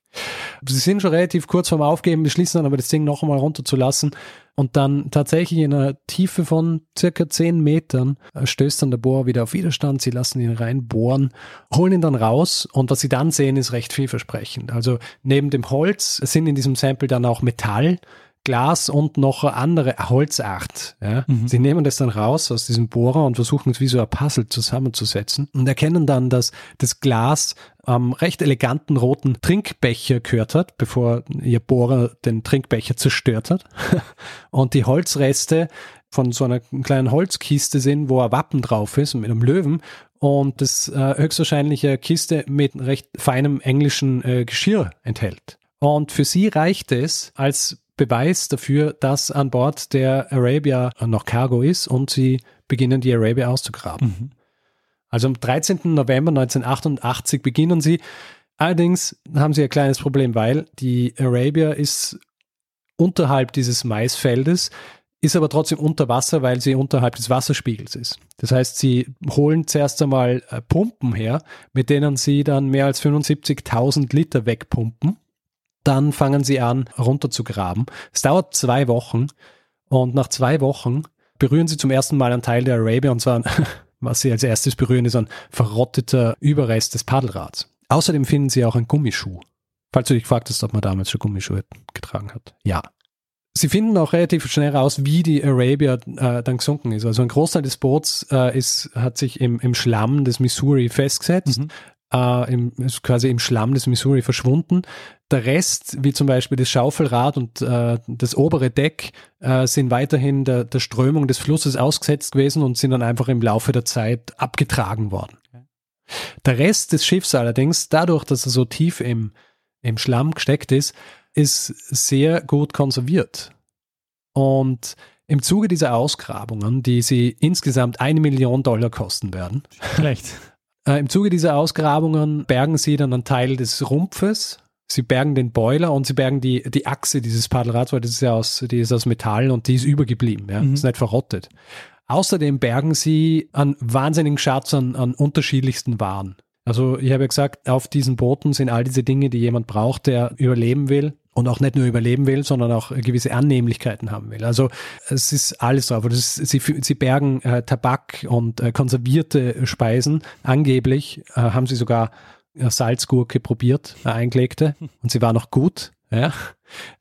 Sie sind schon relativ kurz vorm Aufgeben, beschließen dann aber das Ding noch einmal runterzulassen und dann tatsächlich in einer Tiefe von circa 10 Metern stößt dann der Bohrer wieder auf Widerstand. Sie lassen ihn reinbohren, holen ihn dann raus und was sie dann sehen, ist recht vielversprechend. Also neben dem Holz sind in diesem Sample dann auch Metall, Glas und noch eine andere Holzart. Ja. Mhm. Sie nehmen das dann raus aus diesem Bohrer und versuchen es wie so ein Puzzle zusammenzusetzen und erkennen dann, dass das Glas am recht eleganten roten Trinkbecher gehört hat, bevor ihr Bohrer den Trinkbecher zerstört hat. und die Holzreste von so einer kleinen Holzkiste sind, wo ein Wappen drauf ist mit einem Löwen und das äh, höchstwahrscheinlich eine Kiste mit recht feinem englischen äh, Geschirr enthält. Und für sie reicht es als Beweis dafür, dass an Bord der Arabia noch Cargo ist und sie beginnen die Arabia auszugraben. Mhm. Also am 13. November 1988 beginnen sie. Allerdings haben sie ein kleines Problem, weil die Arabia ist unterhalb dieses Maisfeldes, ist aber trotzdem unter Wasser, weil sie unterhalb des Wasserspiegels ist. Das heißt, sie holen zuerst einmal äh, Pumpen her, mit denen sie dann mehr als 75.000 Liter wegpumpen dann fangen sie an, runterzugraben. Es dauert zwei Wochen und nach zwei Wochen berühren sie zum ersten Mal einen Teil der Arabia und zwar, was sie als erstes berühren, ist ein verrotteter Überrest des Paddelrads. Außerdem finden sie auch einen Gummischuh. Falls du dich gefragt hast, ob man damals schon Gummischuhe getragen hat. Ja. Sie finden auch relativ schnell raus, wie die Arabia äh, dann gesunken ist. Also ein Großteil des Boots äh, ist, hat sich im, im Schlamm des Missouri festgesetzt. Mhm. Äh, im, ist quasi im Schlamm des Missouri verschwunden. Der Rest, wie zum Beispiel das Schaufelrad und äh, das obere Deck, äh, sind weiterhin der, der Strömung des Flusses ausgesetzt gewesen und sind dann einfach im Laufe der Zeit abgetragen worden. Der Rest des Schiffs allerdings, dadurch, dass er so tief im, im Schlamm gesteckt ist, ist sehr gut konserviert. Und im Zuge dieser Ausgrabungen, die sie insgesamt eine Million Dollar kosten werden, Schlecht. Äh, im Zuge dieser Ausgrabungen bergen sie dann einen Teil des Rumpfes, sie bergen den Boiler und sie bergen die, die Achse dieses Paddelrads, weil das ist ja aus, die ist aus Metall und die ist übergeblieben, ja, mhm. ist nicht verrottet. Außerdem bergen sie einen wahnsinnigen Schatz an, an unterschiedlichsten Waren. Also ich habe ja gesagt, auf diesen Booten sind all diese Dinge, die jemand braucht, der überleben will und auch nicht nur überleben will, sondern auch gewisse Annehmlichkeiten haben will. Also es ist alles drauf. Ist, sie, sie bergen äh, Tabak und äh, konservierte Speisen. Angeblich äh, haben sie sogar Salzgurke probiert, äh, eingelegte, und sie war noch gut. Ja.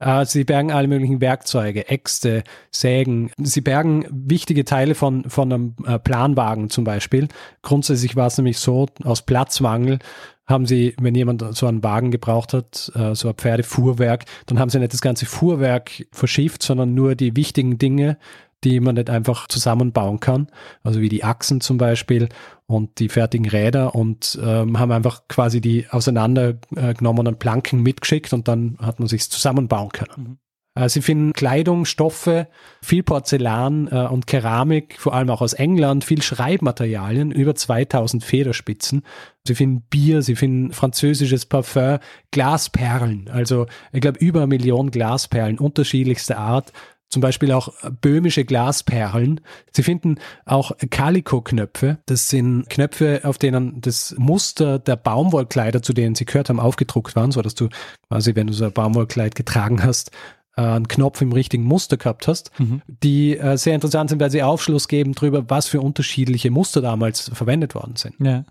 Äh, sie bergen alle möglichen Werkzeuge, Äxte, Sägen. Sie bergen wichtige Teile von, von einem äh, Planwagen zum Beispiel. Grundsätzlich war es nämlich so, aus Platzmangel haben sie, wenn jemand so einen Wagen gebraucht hat, äh, so ein Pferdefuhrwerk, dann haben sie nicht das ganze Fuhrwerk verschifft, sondern nur die wichtigen Dinge, die man nicht einfach zusammenbauen kann, also wie die Achsen zum Beispiel und die fertigen Räder und ähm, haben einfach quasi die auseinandergenommenen Planken mitgeschickt und dann hat man sich zusammenbauen können. Mhm. Äh, sie finden Kleidung, Stoffe, viel Porzellan äh, und Keramik, vor allem auch aus England, viel Schreibmaterialien, über 2000 Federspitzen. Sie finden Bier, sie finden französisches Parfum, Glasperlen, also ich glaube über eine Million Glasperlen unterschiedlichster Art, zum Beispiel auch böhmische Glasperlen. Sie finden auch Calico-Knöpfe. Das sind Knöpfe, auf denen das Muster der Baumwollkleider, zu denen sie gehört haben, aufgedruckt waren, so dass du quasi, wenn du so ein Baumwollkleid getragen hast, äh, einen Knopf im richtigen Muster gehabt hast, mhm. die äh, sehr interessant sind, weil sie Aufschluss geben darüber, was für unterschiedliche Muster damals verwendet worden sind. Ja.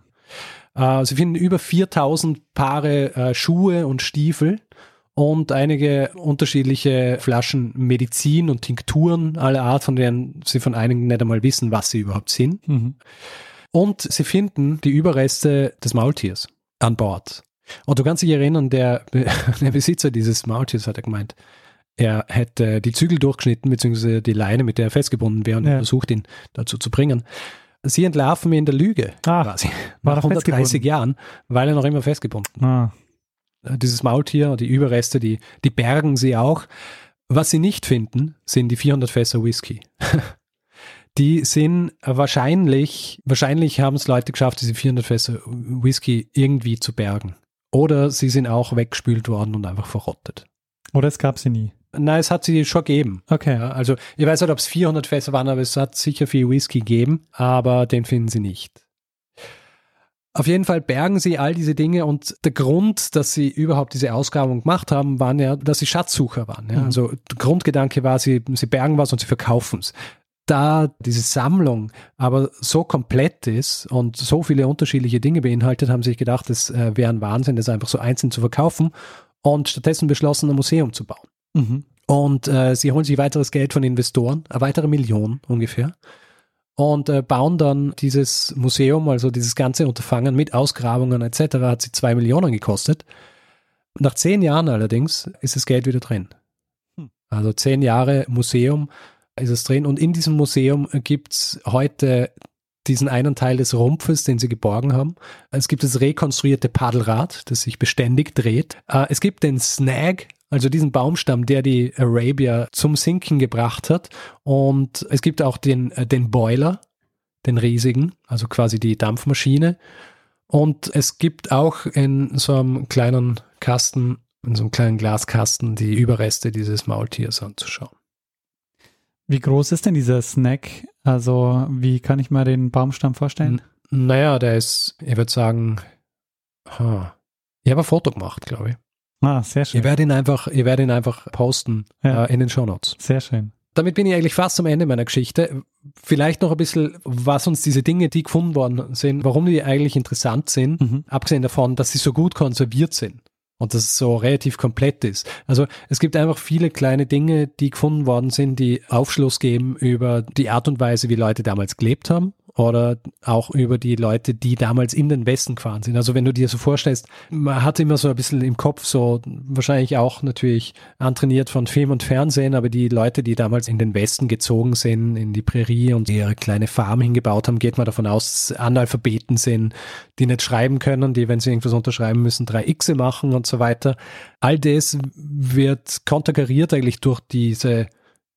Äh, sie finden über 4000 Paare äh, Schuhe und Stiefel und einige unterschiedliche Flaschen Medizin und Tinkturen aller Art, von denen sie von einigen nicht einmal wissen, was sie überhaupt sind. Mhm. Und sie finden die Überreste des Maultiers an Bord. Und du kannst dich erinnern, der, der Besitzer dieses Maultiers hat er gemeint, er hätte die Zügel durchgeschnitten, beziehungsweise die Leine, mit der er festgebunden wäre und ja. versucht, ihn dazu zu bringen. Sie entlarven ihn in der Lüge, ah, quasi, nach 130 Jahren, weil er noch immer festgebunden ah. Dieses Maultier, die Überreste, die, die bergen sie auch. Was sie nicht finden, sind die 400 Fässer Whisky. die sind wahrscheinlich, wahrscheinlich haben es Leute geschafft, diese 400 Fässer Whisky irgendwie zu bergen. Oder sie sind auch weggespült worden und einfach verrottet. Oder es gab sie nie. Nein, es hat sie schon gegeben. Okay. Also ich weiß nicht, ob es 400 Fässer waren, aber es hat sicher viel Whisky gegeben, aber den finden sie nicht. Auf jeden Fall bergen sie all diese Dinge und der Grund, dass sie überhaupt diese Ausgrabung gemacht haben, waren ja, dass sie Schatzsucher waren. Ja. Mhm. Also der Grundgedanke war, sie, sie bergen was und sie verkaufen es. Da diese Sammlung aber so komplett ist und so viele unterschiedliche Dinge beinhaltet, haben sie sich gedacht, es äh, wäre ein Wahnsinn, das einfach so einzeln zu verkaufen und stattdessen beschlossen, ein Museum zu bauen. Mhm. Und äh, sie holen sich weiteres Geld von Investoren, eine weitere Million ungefähr und äh, bauen dann dieses Museum, also dieses ganze Unterfangen mit Ausgrabungen etc. hat sie zwei Millionen gekostet. Nach zehn Jahren allerdings ist das Geld wieder drin. Hm. Also zehn Jahre Museum ist es drin und in diesem Museum gibt es heute diesen einen Teil des Rumpfes, den sie geborgen haben. Es gibt das rekonstruierte Paddelrad, das sich beständig dreht. Äh, es gibt den Snag, also diesen Baumstamm, der die Arabia zum Sinken gebracht hat. Und es gibt auch den, äh, den Boiler, den riesigen, also quasi die Dampfmaschine. Und es gibt auch in so einem kleinen Kasten, in so einem kleinen Glaskasten, die Überreste dieses Maultiers anzuschauen. Wie groß ist denn dieser Snack? Also, wie kann ich mir den Baumstamm vorstellen? N naja, der ist, ich würde sagen, huh, ich habe ein Foto gemacht, glaube ich. Ah, sehr schön. Ihr werdet ihn einfach, ihr werdet ihn einfach posten ja. äh, in den Show Notes. Sehr schön. Damit bin ich eigentlich fast am Ende meiner Geschichte. Vielleicht noch ein bisschen, was uns diese Dinge, die gefunden worden sind, warum die eigentlich interessant sind, mhm. abgesehen davon, dass sie so gut konserviert sind. Und dass es so relativ komplett ist. Also es gibt einfach viele kleine Dinge, die gefunden worden sind, die Aufschluss geben über die Art und Weise, wie Leute damals gelebt haben oder auch über die Leute, die damals in den Westen gefahren sind. Also wenn du dir so vorstellst, man hat immer so ein bisschen im Kopf so wahrscheinlich auch natürlich antrainiert von Film und Fernsehen, aber die Leute, die damals in den Westen gezogen sind, in die Prärie und ihre kleine Farm hingebaut haben, geht man davon aus, Analphabeten sind, die nicht schreiben können, die, wenn sie irgendwas unterschreiben müssen, drei Xe machen und so weiter. All das wird konterkariert eigentlich durch diese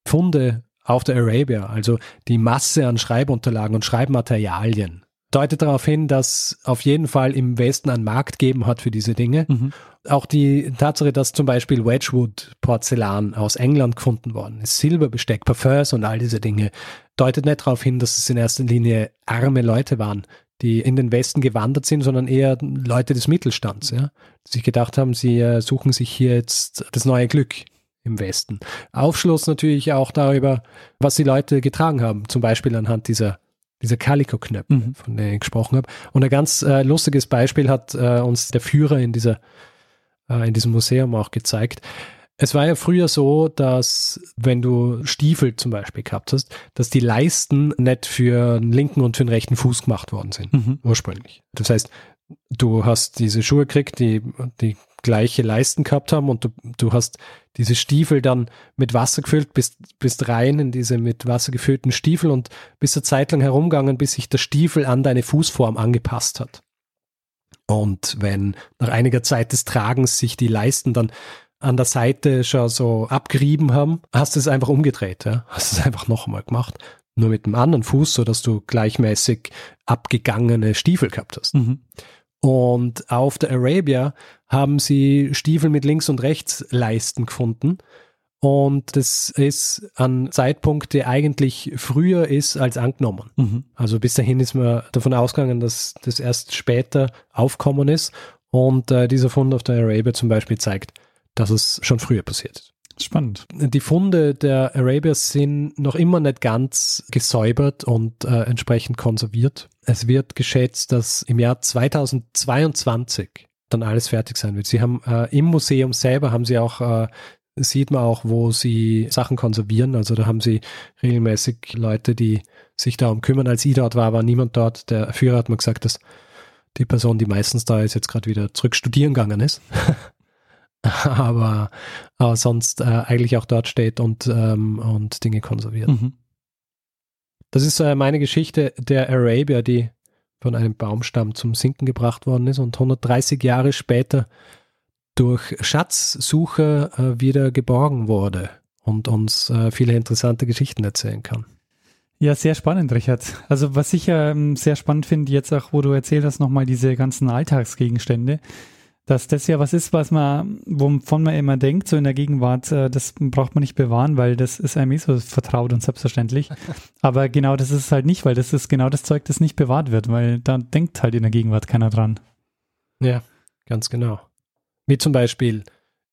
Funde auf der Arabia, also die Masse an Schreibunterlagen und Schreibmaterialien, deutet darauf hin, dass auf jeden Fall im Westen ein Markt geben hat für diese Dinge. Mhm. Auch die Tatsache, dass zum Beispiel Wedgwood-Porzellan aus England gefunden worden ist, Silberbesteck, Parfums und all diese Dinge, deutet nicht darauf hin, dass es in erster Linie arme Leute waren, die in den Westen gewandert sind, sondern eher Leute des Mittelstands, ja, die sich gedacht haben, sie äh, suchen sich hier jetzt das neue Glück im Westen. Aufschluss natürlich auch darüber, was die Leute getragen haben, zum Beispiel anhand dieser dieser Calico-Knöpfe, mhm. von denen ich gesprochen habe. Und ein ganz äh, lustiges Beispiel hat äh, uns der Führer in dieser äh, in diesem Museum auch gezeigt. Es war ja früher so, dass wenn du Stiefel zum Beispiel gehabt hast, dass die Leisten nicht für den linken und für den rechten Fuß gemacht worden sind, mhm. ursprünglich. Das heißt, du hast diese Schuhe gekriegt, die, die gleiche Leisten gehabt haben und du, du hast diese Stiefel dann mit Wasser gefüllt, bist, bist rein in diese mit Wasser gefüllten Stiefel und bist eine Zeit lang herumgegangen, bis sich der Stiefel an deine Fußform angepasst hat. Und wenn nach einiger Zeit des Tragens sich die Leisten dann an der Seite schon so abgerieben haben, hast du es einfach umgedreht, ja? hast es einfach nochmal gemacht. Nur mit dem anderen Fuß, so dass du gleichmäßig abgegangene Stiefel gehabt hast. Mhm. Und auf der Arabia haben sie Stiefel mit links und rechts Leisten gefunden. Und das ist ein Zeitpunkt, der eigentlich früher ist als angenommen. Mhm. Also bis dahin ist man davon ausgegangen, dass das erst später aufkommen ist. Und äh, dieser Fund auf der Arabia zum Beispiel zeigt, dass es schon früher passiert ist. Spannend. Die Funde der Arabias sind noch immer nicht ganz gesäubert und äh, entsprechend konserviert. Es wird geschätzt, dass im Jahr 2022 dann alles fertig sein wird. Sie haben äh, im Museum selber haben sie auch äh, sieht man auch, wo sie Sachen konservieren. Also da haben sie regelmäßig Leute, die sich darum kümmern. Als ich dort war, war niemand dort. Der Führer hat mir gesagt, dass die Person, die meistens da ist, jetzt gerade wieder zurück studieren gegangen ist. aber, aber sonst äh, eigentlich auch dort steht und, ähm, und Dinge konserviert. Mhm. Das ist äh, meine Geschichte der Arabia, die von einem Baumstamm zum Sinken gebracht worden ist und 130 Jahre später durch Schatzsucher äh, wieder geborgen wurde und uns äh, viele interessante Geschichten erzählen kann. Ja, sehr spannend, Richard. Also was ich ähm, sehr spannend finde, jetzt auch, wo du erzählt hast, nochmal diese ganzen Alltagsgegenstände dass das ja was ist, was man, wovon man immer denkt, so in der Gegenwart, äh, das braucht man nicht bewahren, weil das ist einem eh so vertraut und selbstverständlich. Aber genau das ist es halt nicht, weil das ist genau das Zeug, das nicht bewahrt wird, weil da denkt halt in der Gegenwart keiner dran. Ja, ganz genau. Wie zum Beispiel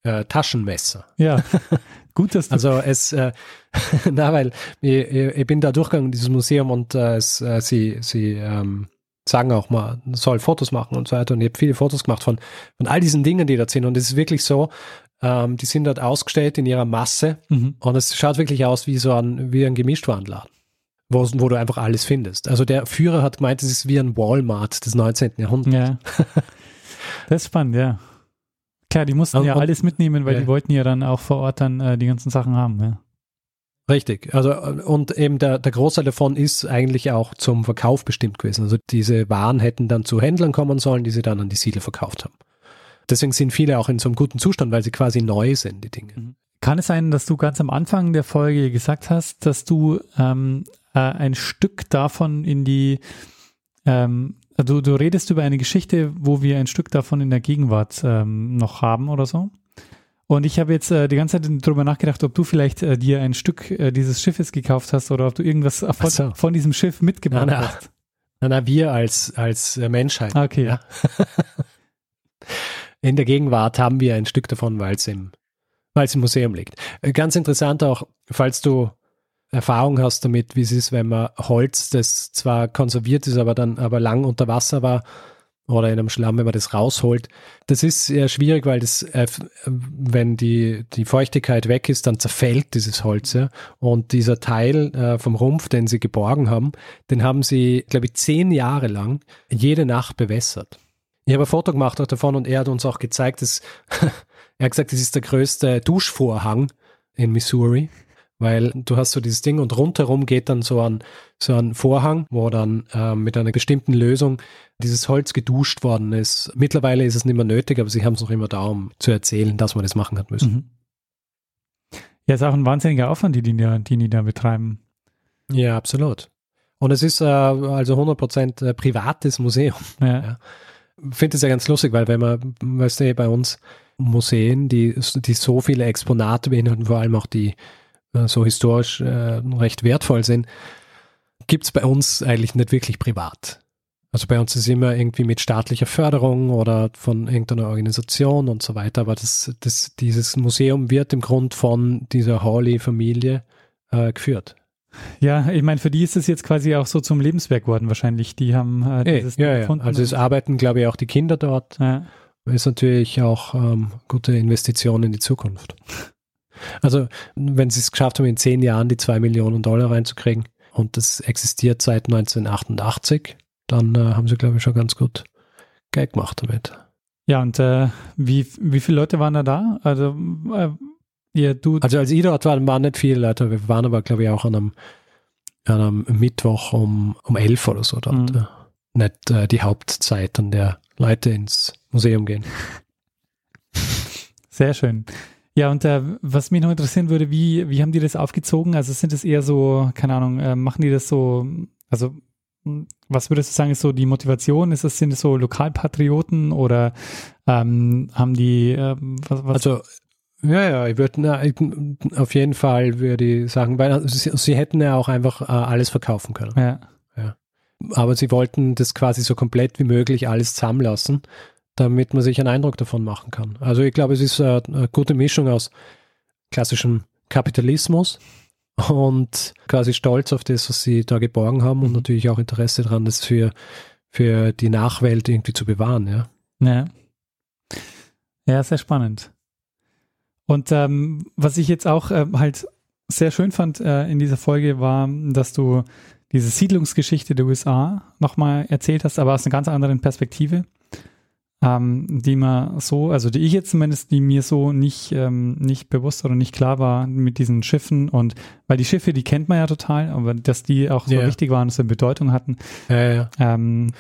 äh, Taschenmesser. Ja, gut, dass du Also es, äh, na, weil ich, ich, bin da durchgegangen in dieses Museum und äh, es, äh, sie, sie ähm, sagen auch mal, soll Fotos machen und so weiter. Und ich habe viele Fotos gemacht von, von all diesen Dingen, die da sind. Und es ist wirklich so, ähm, die sind dort ausgestellt in ihrer Masse. Mhm. Und es schaut wirklich aus wie so ein, wie ein Gemischtwarenladen. Wo, wo du einfach alles findest. Also der Führer hat gemeint, es ist wie ein Walmart des 19. Jahrhunderts. Ja. Das ist spannend, ja. Klar, die mussten und, ja alles mitnehmen, weil ja. die wollten ja dann auch vor Ort dann äh, die ganzen Sachen haben, ja. Richtig. Also, und eben der, der Großteil davon ist eigentlich auch zum Verkauf bestimmt gewesen. Also diese Waren hätten dann zu Händlern kommen sollen, die sie dann an die Siedler verkauft haben. Deswegen sind viele auch in so einem guten Zustand, weil sie quasi neu sind, die Dinge. Mhm. Kann es sein, dass du ganz am Anfang der Folge gesagt hast, dass du ähm, äh, ein Stück davon in die, ähm, du, du redest über eine Geschichte, wo wir ein Stück davon in der Gegenwart ähm, noch haben oder so? Und ich habe jetzt äh, die ganze Zeit darüber nachgedacht, ob du vielleicht äh, dir ein Stück äh, dieses Schiffes gekauft hast oder ob du irgendwas von, so. von diesem Schiff mitgebracht na, na. hast. Na, na, wir als, als äh, Menschheit. Okay. Ja. In der Gegenwart haben wir ein Stück davon, weil es im, weil's im Museum liegt. Äh, ganz interessant auch, falls du Erfahrung hast damit, wie es ist, wenn man Holz, das zwar konserviert ist, aber dann aber lang unter Wasser war, oder in einem Schlamm, wenn man das rausholt. Das ist sehr schwierig, weil das, äh, wenn die, die Feuchtigkeit weg ist, dann zerfällt dieses Holz. Ja? Und dieser Teil äh, vom Rumpf, den sie geborgen haben, den haben sie, glaube ich, zehn Jahre lang jede Nacht bewässert. Ich habe ein Foto gemacht auch davon und er hat uns auch gezeigt, dass er hat gesagt, das ist der größte Duschvorhang in Missouri weil du hast so dieses Ding und rundherum geht dann so ein, so ein Vorhang, wo dann äh, mit einer bestimmten Lösung dieses Holz geduscht worden ist. Mittlerweile ist es nicht mehr nötig, aber sie haben es noch immer da, um zu erzählen, dass man das machen hat müssen. Mhm. Ja, ist auch ein wahnsinniger Aufwand, die die, die, die da betreiben. Ja, absolut. Und es ist äh, also 100% äh, privates Museum. Ja. ja. Ich finde es ja ganz lustig, weil wenn man, weißt du, bei uns Museen, die, die so viele Exponate beinhalten, vor allem auch die so historisch äh, recht wertvoll sind, gibt es bei uns eigentlich nicht wirklich privat. Also bei uns ist immer irgendwie mit staatlicher Förderung oder von irgendeiner Organisation und so weiter, aber das, das, dieses Museum wird im Grund von dieser Hawley-Familie äh, geführt. Ja, ich meine, für die ist es jetzt quasi auch so zum Lebenswerk geworden wahrscheinlich. Die haben äh, dieses ja, ja. Also es arbeiten, glaube ich, auch die Kinder dort. Ja. Ist natürlich auch ähm, gute Investition in die Zukunft. Also, wenn sie es geschafft haben, in zehn Jahren die zwei Millionen Dollar reinzukriegen und das existiert seit 1988, dann äh, haben sie, glaube ich, schon ganz gut Geld gemacht damit. Ja, und äh, wie, wie viele Leute waren da da? Also, äh, ja, du also als ich dort war, waren nicht viele Leute. Wir waren aber, glaube ich, auch an einem, an einem Mittwoch um, um elf oder so dort. Mhm. Ja. Nicht äh, die Hauptzeit, an der Leute ins Museum gehen. Sehr schön. Ja, und äh, was mich noch interessieren würde, wie, wie haben die das aufgezogen? Also sind es eher so, keine Ahnung, äh, machen die das so, also hm, was würdest du sagen, ist so die Motivation? Ist das, sind es so Lokalpatrioten oder ähm, haben die äh, was, was? Also ja, ja, ich würde auf jeden Fall würde ich sagen, weil sie, sie hätten ja auch einfach äh, alles verkaufen können. Ja. ja. Aber sie wollten das quasi so komplett wie möglich alles zusammenlassen damit man sich einen Eindruck davon machen kann. Also ich glaube, es ist eine, eine gute Mischung aus klassischem Kapitalismus und quasi stolz auf das, was sie da geborgen haben und mhm. natürlich auch Interesse daran, das für, für die Nachwelt irgendwie zu bewahren, ja. Ja, ja sehr spannend. Und ähm, was ich jetzt auch äh, halt sehr schön fand äh, in dieser Folge war, dass du diese Siedlungsgeschichte der USA nochmal erzählt hast, aber aus einer ganz anderen Perspektive ähm, die man so, also die ich jetzt zumindest, die mir so nicht, ähm, nicht bewusst oder nicht klar war mit diesen Schiffen und weil die Schiffe, die kennt man ja total, aber dass die auch so yeah. wichtig waren, dass sie Bedeutung hatten. Ja, ja. Ähm,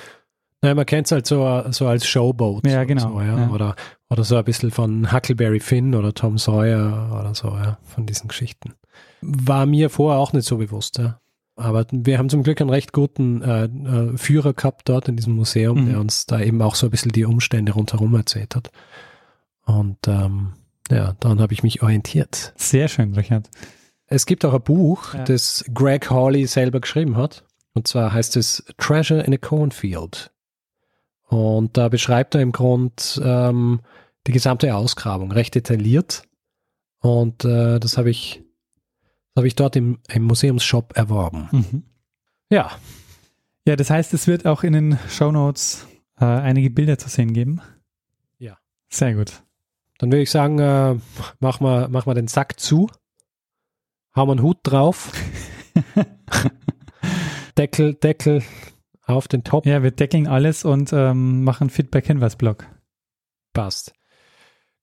naja, man kennt es halt so, so als Showboat. Ja, genau. So, ja. Ja. Oder, oder so ein bisschen von Huckleberry Finn oder Tom Sawyer oder so, ja, von diesen Geschichten. War mir vorher auch nicht so bewusst, ja. Aber wir haben zum Glück einen recht guten äh, äh, Führer gehabt dort in diesem Museum, mhm. der uns da eben auch so ein bisschen die Umstände rundherum erzählt hat. Und ähm, ja, dann habe ich mich orientiert. Sehr schön, Richard. Es gibt auch ein Buch, ja. das Greg Hawley selber geschrieben hat. Und zwar heißt es Treasure in a Cornfield. Und da beschreibt er im Grund ähm, die gesamte Ausgrabung recht detailliert. Und äh, das habe ich habe ich dort im, im Museumsshop erworben. Mhm. Ja. Ja, das heißt, es wird auch in den Show Notes äh, einige Bilder zu sehen geben. Ja. Sehr gut. Dann würde ich sagen, äh, mach, mal, mach mal den Sack zu, hau mal einen Hut drauf, Deckel, Deckel auf den Top. Ja, wir deckeln alles und ähm, machen Feedback-Hinweis-Blog. Passt.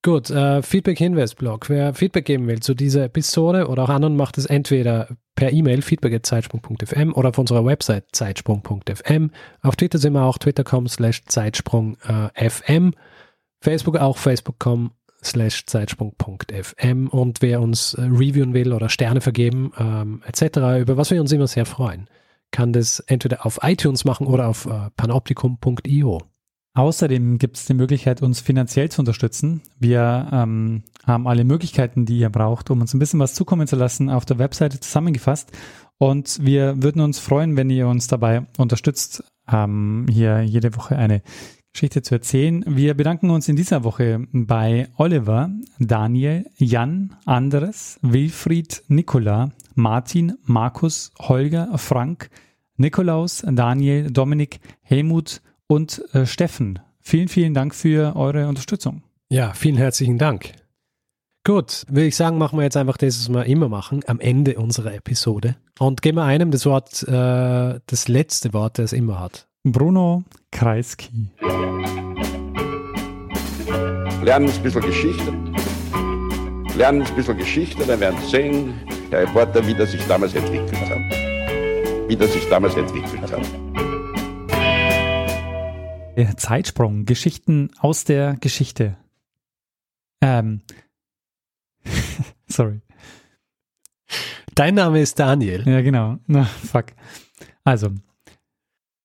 Gut, äh, Feedback-Hinweis-Blog. Wer Feedback geben will zu dieser Episode oder auch anderen, macht es entweder per E-Mail feedback.zeitsprung.fm oder auf unserer Website zeitsprung.fm. Auf Twitter sind wir auch twitter.com slash zeitsprung.fm. Äh, Facebook auch facebook.com slash zeitsprung.fm und wer uns äh, reviewen will oder Sterne vergeben ähm, etc., über was wir uns immer sehr freuen, kann das entweder auf iTunes machen oder auf äh, panoptikum.io. Außerdem gibt es die Möglichkeit, uns finanziell zu unterstützen. Wir ähm, haben alle Möglichkeiten, die ihr braucht, um uns ein bisschen was zukommen zu lassen, auf der Webseite zusammengefasst. Und wir würden uns freuen, wenn ihr uns dabei unterstützt, ähm, hier jede Woche eine Geschichte zu erzählen. Wir bedanken uns in dieser Woche bei Oliver, Daniel, Jan, Andres, Wilfried, Nikola, Martin, Markus, Holger, Frank, Nikolaus, Daniel, Dominik, Helmut, und äh, Steffen. Vielen, vielen Dank für eure Unterstützung. Ja, vielen herzlichen Dank. Gut, würde ich sagen, machen wir jetzt einfach das, was wir immer machen, am Ende unserer Episode. Und geben wir einem das Wort, äh, das letzte Wort, das es immer hat. Bruno Kreisky. Lernen ein bisschen Geschichte. Lernen ein bisschen Geschichte, dann werden Sie sehen, der Reporter, wie das sich damals entwickelt hat. Wie das sich damals entwickelt hat. Der Zeitsprung, Geschichten aus der Geschichte. Ähm. Sorry. Dein Name ist Daniel. Ja, genau. Na, fuck. Also,